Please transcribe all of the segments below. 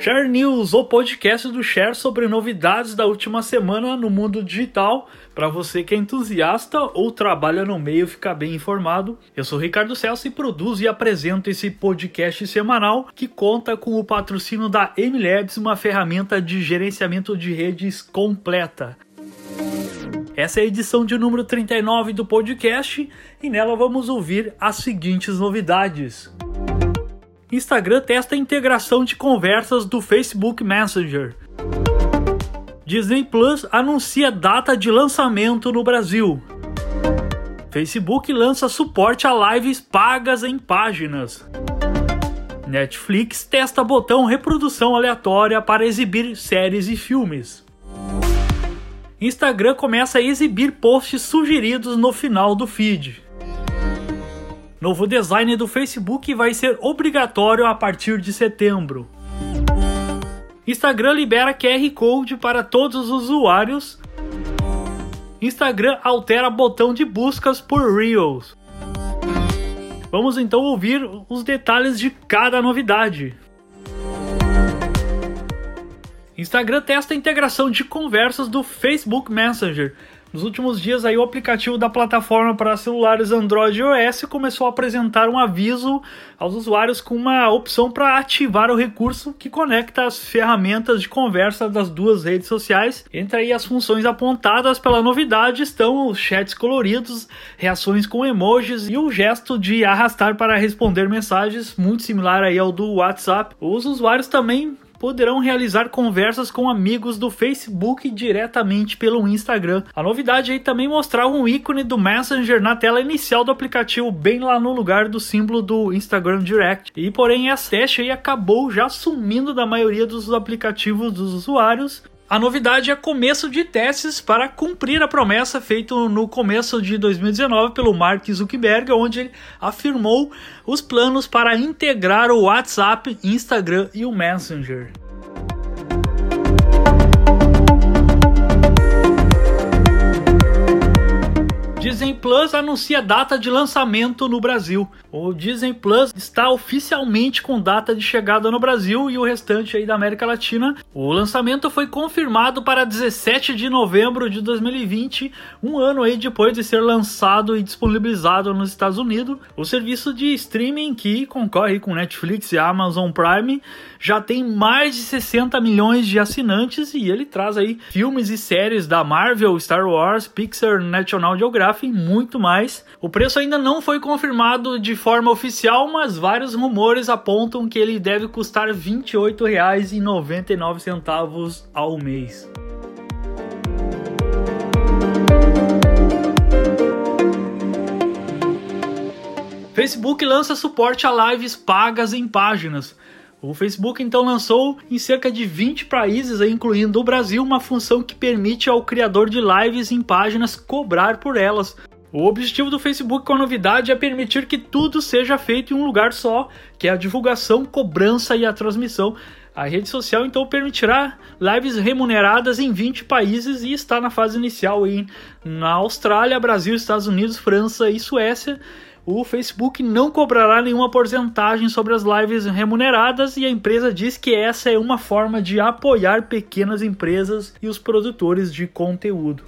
Share News, o podcast do Share sobre novidades da última semana no mundo digital, para você que é entusiasta ou trabalha no meio ficar bem informado. Eu sou Ricardo Celso e produzo e apresento esse podcast semanal que conta com o patrocínio da MLabs, uma ferramenta de gerenciamento de redes completa. Essa é a edição de número 39 do podcast e nela vamos ouvir as seguintes novidades. Instagram testa a integração de conversas do Facebook Messenger. Disney Plus anuncia data de lançamento no Brasil. Facebook lança suporte a lives pagas em páginas. Netflix testa botão reprodução aleatória para exibir séries e filmes. Instagram começa a exibir posts sugeridos no final do feed. Novo design do Facebook vai ser obrigatório a partir de setembro. Instagram libera QR Code para todos os usuários. Instagram altera botão de buscas por Reels. Vamos então ouvir os detalhes de cada novidade. Instagram testa a integração de conversas do Facebook Messenger nos últimos dias aí o aplicativo da plataforma para celulares Android e iOS começou a apresentar um aviso aos usuários com uma opção para ativar o recurso que conecta as ferramentas de conversa das duas redes sociais. Entre aí as funções apontadas pela novidade estão os chats coloridos, reações com emojis e o gesto de arrastar para responder mensagens, muito similar aí ao do WhatsApp. Os usuários também poderão realizar conversas com amigos do Facebook diretamente pelo Instagram. A novidade aí também mostrava um ícone do Messenger na tela inicial do aplicativo, bem lá no lugar do símbolo do Instagram Direct. E porém, esse teste aí acabou já sumindo da maioria dos aplicativos dos usuários a novidade é começo de testes para cumprir a promessa feita no começo de 2019 pelo Mark Zuckerberg, onde ele afirmou os planos para integrar o WhatsApp, Instagram e o Messenger. Disney Plus anuncia data de lançamento no Brasil. O Disney Plus está oficialmente com data de chegada no Brasil e o restante aí da América Latina. O lançamento foi confirmado para 17 de novembro de 2020, um ano aí depois de ser lançado e disponibilizado nos Estados Unidos. O serviço de streaming que concorre com Netflix e Amazon Prime já tem mais de 60 milhões de assinantes e ele traz aí filmes e séries da Marvel, Star Wars, Pixar, National Geographic e muito mais. O preço ainda não foi confirmado de forma oficial, mas vários rumores apontam que ele deve custar R$ 28,99 ao mês. Facebook lança suporte a lives pagas em páginas. O Facebook então lançou em cerca de 20 países, incluindo o Brasil, uma função que permite ao criador de lives em páginas cobrar por elas. O objetivo do Facebook com a novidade é permitir que tudo seja feito em um lugar só, que é a divulgação, cobrança e a transmissão. A rede social então permitirá lives remuneradas em 20 países e está na fase inicial em na Austrália, Brasil, Estados Unidos, França e Suécia o Facebook não cobrará nenhuma porcentagem sobre as lives remuneradas e a empresa diz que essa é uma forma de apoiar pequenas empresas e os produtores de conteúdo.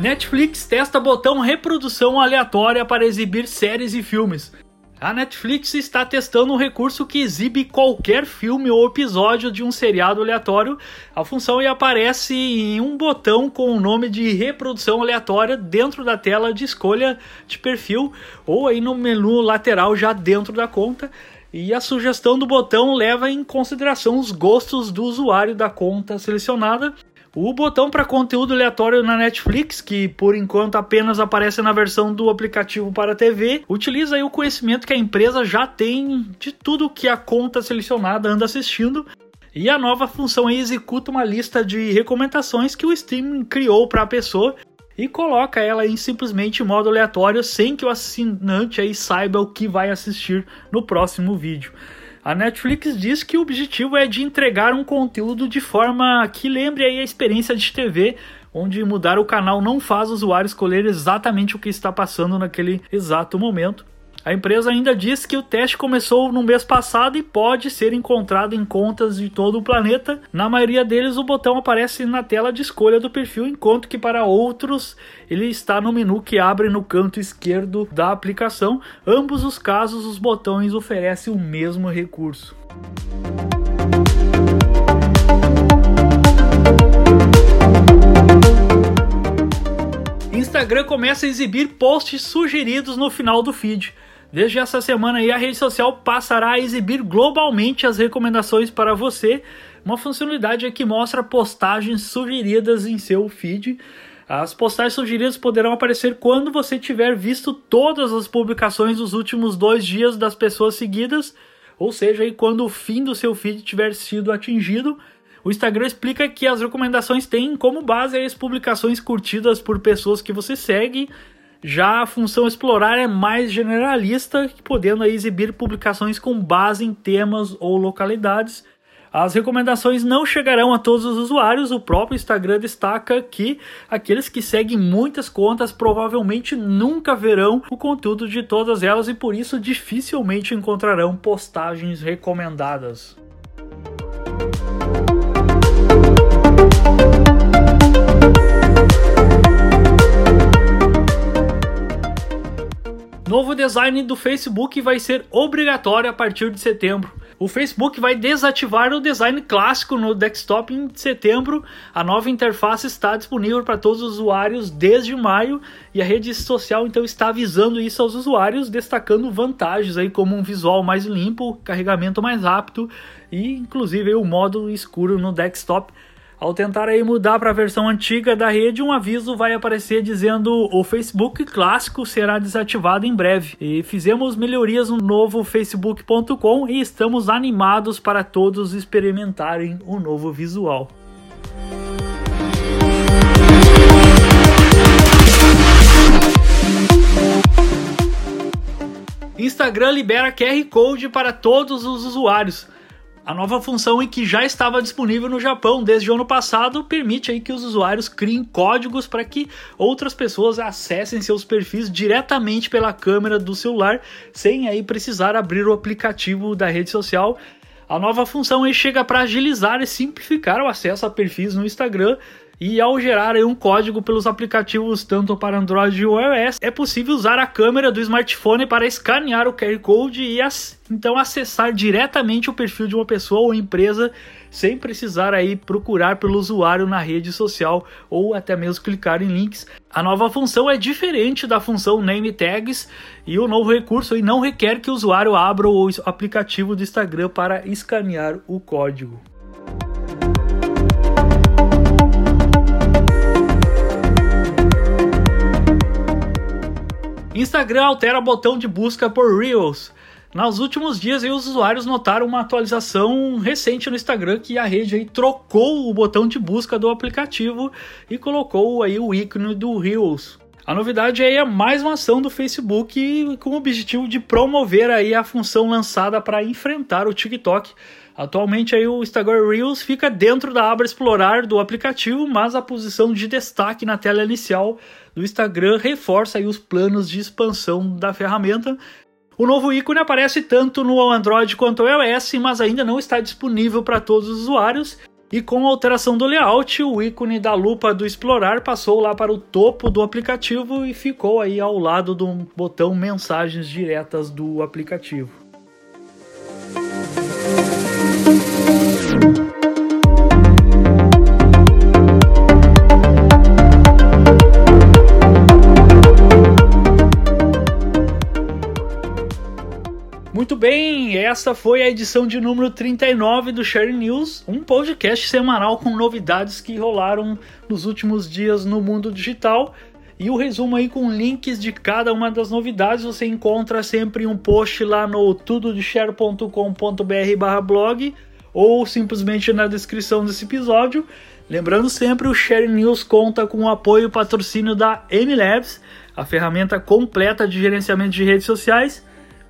Netflix testa botão reprodução aleatória para exibir séries e filmes. A Netflix está testando um recurso que exibe qualquer filme ou episódio de um seriado aleatório. A função aparece em um botão com o nome de reprodução aleatória dentro da tela de escolha de perfil ou aí no menu lateral já dentro da conta. E a sugestão do botão leva em consideração os gostos do usuário da conta selecionada o botão para conteúdo aleatório na Netflix, que por enquanto apenas aparece na versão do aplicativo para TV, utiliza o conhecimento que a empresa já tem de tudo que a conta selecionada anda assistindo. E a nova função aí executa uma lista de recomendações que o streaming criou para a pessoa e coloca ela em simplesmente modo aleatório sem que o assinante aí saiba o que vai assistir no próximo vídeo. A Netflix diz que o objetivo é de entregar um conteúdo de forma que lembre a experiência de TV, onde mudar o canal não faz o usuário escolher exatamente o que está passando naquele exato momento. A empresa ainda diz que o teste começou no mês passado e pode ser encontrado em contas de todo o planeta. Na maioria deles, o botão aparece na tela de escolha do perfil, enquanto que para outros ele está no menu que abre no canto esquerdo da aplicação. Ambos os casos, os botões oferecem o mesmo recurso. Instagram começa a exibir posts sugeridos no final do feed. Desde essa semana aí, a rede social passará a exibir globalmente as recomendações para você, uma funcionalidade que mostra postagens sugeridas em seu feed. As postagens sugeridas poderão aparecer quando você tiver visto todas as publicações dos últimos dois dias das pessoas seguidas, ou seja, aí quando o fim do seu feed tiver sido atingido. O Instagram explica que as recomendações têm como base as publicações curtidas por pessoas que você segue já a função explorar é mais generalista, podendo exibir publicações com base em temas ou localidades. As recomendações não chegarão a todos os usuários. O próprio Instagram destaca que aqueles que seguem muitas contas provavelmente nunca verão o conteúdo de todas elas e por isso dificilmente encontrarão postagens recomendadas. Novo design do Facebook vai ser obrigatório a partir de setembro. O Facebook vai desativar o design clássico no desktop em setembro. A nova interface está disponível para todos os usuários desde maio e a rede social então está avisando isso aos usuários, destacando vantagens aí como um visual mais limpo, carregamento mais rápido e inclusive o modo escuro no desktop. Ao tentar aí mudar para a versão antiga da rede, um aviso vai aparecer dizendo o Facebook clássico será desativado em breve. E fizemos melhorias no novo facebook.com e estamos animados para todos experimentarem o novo visual. Instagram libera QR Code para todos os usuários. A nova função em que já estava disponível no Japão desde o ano passado permite aí que os usuários criem códigos para que outras pessoas acessem seus perfis diretamente pela câmera do celular, sem aí precisar abrir o aplicativo da rede social. A nova função aí chega para agilizar e simplificar o acesso a perfis no Instagram, e ao gerar um código pelos aplicativos tanto para Android e iOS, é possível usar a câmera do smartphone para escanear o QR Code e então acessar diretamente o perfil de uma pessoa ou empresa sem precisar aí procurar pelo usuário na rede social ou até mesmo clicar em links. A nova função é diferente da função Name Tags e o novo recurso aí não requer que o usuário abra o aplicativo do Instagram para escanear o código. Instagram altera botão de busca por Reels. Nos últimos dias, os usuários notaram uma atualização recente no Instagram que a rede aí, trocou o botão de busca do aplicativo e colocou aí o ícone do Reels. A novidade aí é mais uma ação do Facebook com o objetivo de promover aí a função lançada para enfrentar o TikTok. Atualmente aí o Instagram Reels fica dentro da aba explorar do aplicativo, mas a posição de destaque na tela inicial do Instagram reforça aí os planos de expansão da ferramenta. O novo ícone aparece tanto no Android quanto no iOS, mas ainda não está disponível para todos os usuários. E com a alteração do layout, o ícone da lupa do Explorar passou lá para o topo do aplicativo e ficou aí ao lado do botão Mensagens Diretas do aplicativo. Muito bem, essa foi a edição de número 39 do Share News, um podcast semanal com novidades que rolaram nos últimos dias no mundo digital. E o resumo aí com links de cada uma das novidades você encontra sempre um post lá no tudodeshare.com.br/blog ou simplesmente na descrição desse episódio. Lembrando sempre, o Share News conta com o apoio e patrocínio da MLabs, a ferramenta completa de gerenciamento de redes sociais